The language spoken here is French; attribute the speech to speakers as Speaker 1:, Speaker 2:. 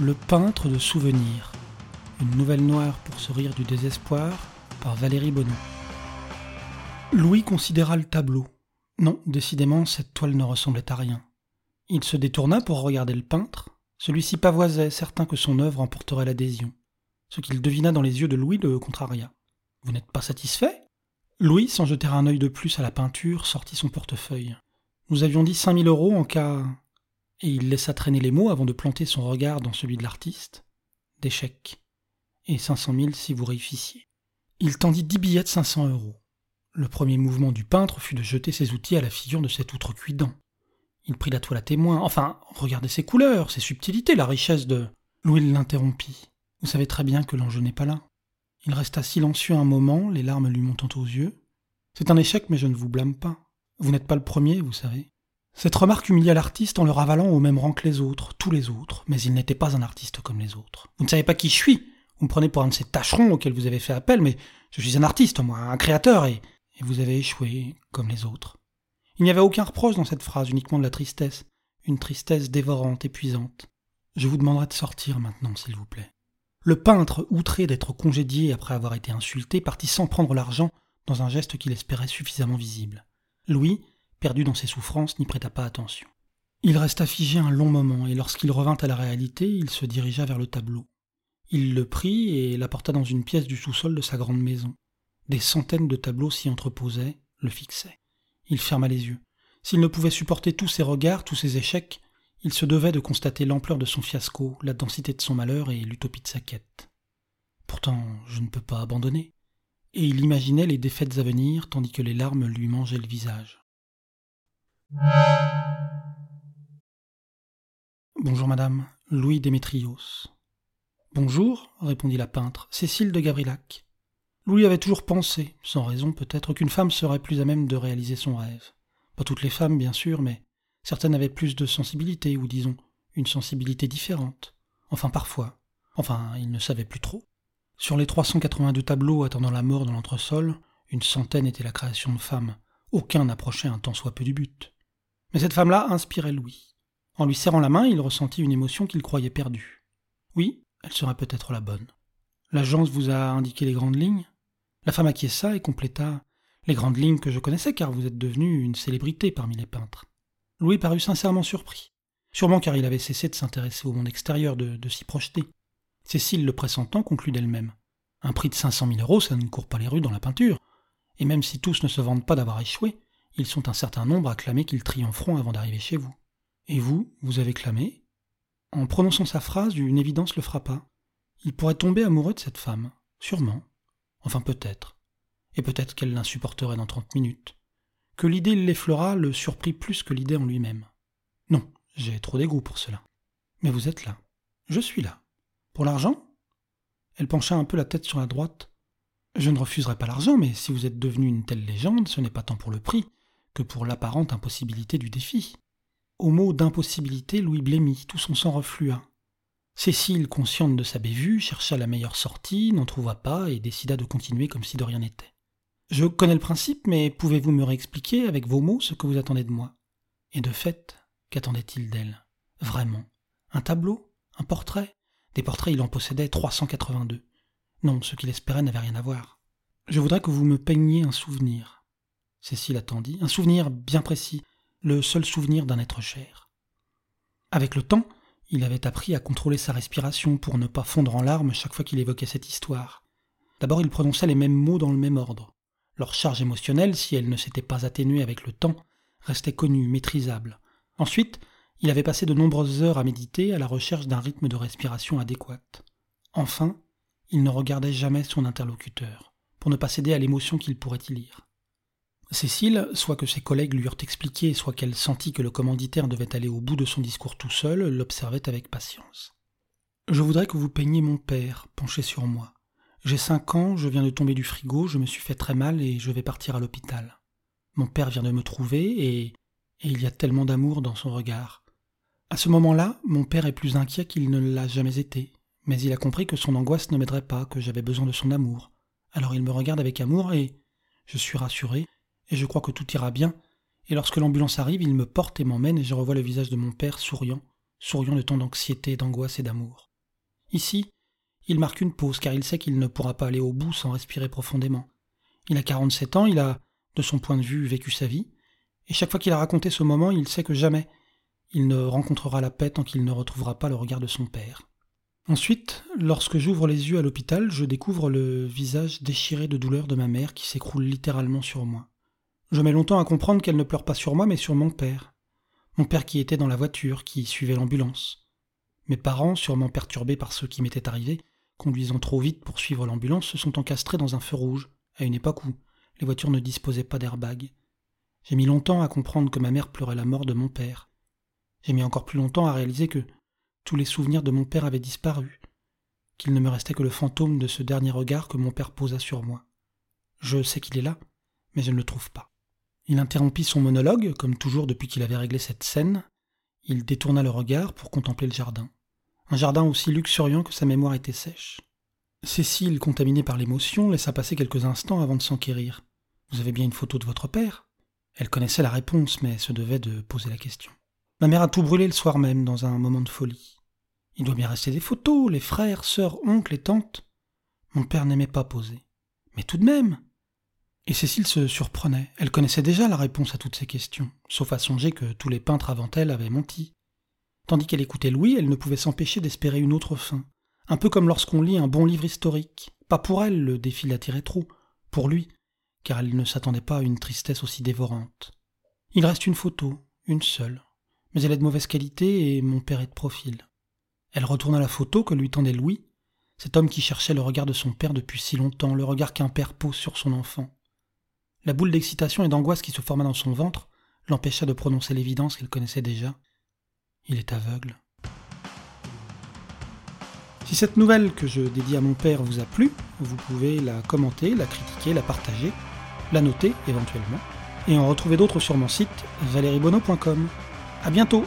Speaker 1: Le peintre de souvenirs. Une nouvelle noire pour se rire du désespoir par Valérie Bonneau. Louis considéra le tableau. Non, décidément, cette toile ne ressemblait à rien. Il se détourna pour regarder le peintre. Celui-ci pavoisait, certain que son œuvre emporterait l'adhésion. Ce qu'il devina dans les yeux de Louis le contraria. Vous n'êtes pas satisfait? Louis, sans jeter un œil de plus à la peinture, sortit son portefeuille. Nous avions dit cinq mille euros en cas. Et il laissa traîner les mots avant de planter son regard dans celui de l'artiste. D'échec. Et cinq cent mille si vous réussissiez. Il tendit dix billets de cinq cents euros. Le premier mouvement du peintre fut de jeter ses outils à la figure de cet outrecuidant. Il prit la toile à témoin. Enfin, regardez ses couleurs, ses subtilités, la richesse de. Louis l'interrompit. Vous savez très bien que l'enjeu n'est pas là. Il resta silencieux un moment, les larmes lui montant aux yeux. C'est un échec, mais je ne vous blâme pas. Vous n'êtes pas le premier, vous savez. Cette remarque humilia l'artiste en le ravalant au même rang que les autres, tous les autres, mais il n'était pas un artiste comme les autres. Vous ne savez pas qui je suis. Vous me prenez pour un de ces tâcherons auxquels vous avez fait appel, mais je suis un artiste, moi, un créateur, et, et vous avez échoué, comme les autres. Il n'y avait aucun reproche dans cette phrase, uniquement de la tristesse, une tristesse dévorante, épuisante. Je vous demanderai de sortir maintenant, s'il vous plaît. Le peintre, outré d'être congédié après avoir été insulté, partit sans prendre l'argent dans un geste qu'il espérait suffisamment visible. Louis, perdu dans ses souffrances, n'y prêta pas attention. Il resta figé un long moment, et lorsqu'il revint à la réalité, il se dirigea vers le tableau. Il le prit et l'apporta dans une pièce du sous-sol de sa grande maison. Des centaines de tableaux s'y entreposaient, le fixaient. Il ferma les yeux. S'il ne pouvait supporter tous ces regards, tous ces échecs, il se devait de constater l'ampleur de son fiasco, la densité de son malheur et l'utopie de sa quête. Pourtant, je ne peux pas abandonner. Et il imaginait les défaites à venir tandis que les larmes lui mangeaient le visage. Bonjour madame, Louis Démétrios. Bonjour, répondit la peintre, Cécile de Gabrilac. Louis avait toujours pensé, sans raison peut-être, qu'une femme serait plus à même de réaliser son rêve. Pas toutes les femmes, bien sûr, mais Certaines avaient plus de sensibilité, ou disons, une sensibilité différente. Enfin, parfois. Enfin, il ne savait plus trop. Sur les 382 tableaux attendant la mort dans l'entresol, une centaine était la création de femmes. Aucun n'approchait un tant soit peu du but. Mais cette femme-là inspirait Louis. En lui serrant la main, il ressentit une émotion qu'il croyait perdue. Oui, elle serait peut-être la bonne. L'agence vous a indiqué les grandes lignes La femme acquiesça et compléta les grandes lignes que je connaissais car vous êtes devenu une célébrité parmi les peintres. Louis parut sincèrement surpris, sûrement car il avait cessé de s'intéresser au monde extérieur, de, s'y projeter. Cécile, le pressentant, conclut d'elle-même. Un prix de cinq cent mille euros, ça ne court pas les rues dans la peinture. Et même si tous ne se vendent pas d'avoir échoué, ils sont un certain nombre à clamer qu'ils triompheront avant d'arriver chez vous. Et vous, vous avez clamé? En prononçant sa phrase, une évidence le frappa. Il pourrait tomber amoureux de cette femme, sûrement. Enfin peut-être. Et peut-être qu'elle l'insupporterait dans trente minutes que l'idée l'effleura le surprit plus que l'idée en lui-même. Non, j'ai trop d'égout pour cela. Mais vous êtes là. Je suis là. Pour l'argent? Elle pencha un peu la tête sur la droite. Je ne refuserai pas l'argent, mais si vous êtes devenu une telle légende, ce n'est pas tant pour le prix que pour l'apparente impossibilité du défi. Au mot d'impossibilité, Louis blêmit, tout son sang reflua. Cécile, consciente de sa bévue, chercha la meilleure sortie, n'en trouva pas et décida de continuer comme si de rien n'était. Je connais le principe, mais pouvez-vous me réexpliquer avec vos mots ce que vous attendez de moi? Et de fait, qu'attendait-il d'elle? Vraiment? Un tableau? Un portrait? Des portraits, il en possédait 382. Non, ce qu'il espérait n'avait rien à voir. Je voudrais que vous me peigniez un souvenir. Cécile attendit, un souvenir bien précis, le seul souvenir d'un être cher. Avec le temps, il avait appris à contrôler sa respiration pour ne pas fondre en larmes chaque fois qu'il évoquait cette histoire. D'abord, il prononçait les mêmes mots dans le même ordre. Leur charge émotionnelle, si elle ne s'était pas atténuée avec le temps, restait connue, maîtrisable. Ensuite, il avait passé de nombreuses heures à méditer à la recherche d'un rythme de respiration adéquat. Enfin, il ne regardait jamais son interlocuteur, pour ne pas céder à l'émotion qu'il pourrait y lire. Cécile, soit que ses collègues lui eurent expliqué, soit qu'elle sentit que le commanditaire devait aller au bout de son discours tout seul, l'observait avec patience. Je voudrais que vous peigniez mon père, penché sur moi. J'ai cinq ans, je viens de tomber du frigo, je me suis fait très mal et je vais partir à l'hôpital. Mon père vient de me trouver et, et il y a tellement d'amour dans son regard. À ce moment-là, mon père est plus inquiet qu'il ne l'a jamais été, mais il a compris que son angoisse ne m'aiderait pas, que j'avais besoin de son amour. Alors il me regarde avec amour et je suis rassuré, et je crois que tout ira bien, et lorsque l'ambulance arrive, il me porte et m'emmène et je revois le visage de mon père souriant, souriant de tant d'anxiété, d'angoisse et d'amour. Ici, il marque une pause car il sait qu'il ne pourra pas aller au bout sans respirer profondément. Il a 47 ans, il a, de son point de vue, vécu sa vie, et chaque fois qu'il a raconté ce moment, il sait que jamais il ne rencontrera la paix tant qu'il ne retrouvera pas le regard de son père. Ensuite, lorsque j'ouvre les yeux à l'hôpital, je découvre le visage déchiré de douleur de ma mère qui s'écroule littéralement sur moi. Je mets longtemps à comprendre qu'elle ne pleure pas sur moi, mais sur mon père. Mon père qui était dans la voiture, qui suivait l'ambulance. Mes parents, sûrement perturbés par ce qui m'était arrivé, conduisant trop vite pour suivre l'ambulance, se sont encastrés dans un feu rouge, à une époque où les voitures ne disposaient pas d'airbag. J'ai mis longtemps à comprendre que ma mère pleurait la mort de mon père. J'ai mis encore plus longtemps à réaliser que tous les souvenirs de mon père avaient disparu, qu'il ne me restait que le fantôme de ce dernier regard que mon père posa sur moi. Je sais qu'il est là, mais je ne le trouve pas. Il interrompit son monologue, comme toujours depuis qu'il avait réglé cette scène. Il détourna le regard pour contempler le jardin. Un jardin aussi luxuriant que sa mémoire était sèche. Cécile, contaminée par l'émotion, laissa passer quelques instants avant de s'enquérir. Vous avez bien une photo de votre père? Elle connaissait la réponse, mais se devait de poser la question. Ma mère a tout brûlé le soir même, dans un moment de folie. Il doit bien rester des photos, les frères, sœurs, oncles et tantes. Mon père n'aimait pas poser. Mais tout de même Et Cécile se surprenait. Elle connaissait déjà la réponse à toutes ces questions, sauf à songer que tous les peintres avant elle avaient menti. Tandis qu'elle écoutait Louis, elle ne pouvait s'empêcher d'espérer une autre fin. Un peu comme lorsqu'on lit un bon livre historique. Pas pour elle, le défi l'attirait trop. Pour lui, car elle ne s'attendait pas à une tristesse aussi dévorante. Il reste une photo, une seule. Mais elle est de mauvaise qualité et mon père est de profil. Elle retourna la photo que lui tendait Louis, cet homme qui cherchait le regard de son père depuis si longtemps, le regard qu'un père pose sur son enfant. La boule d'excitation et d'angoisse qui se forma dans son ventre l'empêcha de prononcer l'évidence qu'elle connaissait déjà. Il est aveugle. Si cette nouvelle que je dédie à mon père vous a plu, vous pouvez la commenter, la critiquer, la partager, la noter éventuellement, et en retrouver d'autres sur mon site valeriebono.com. À bientôt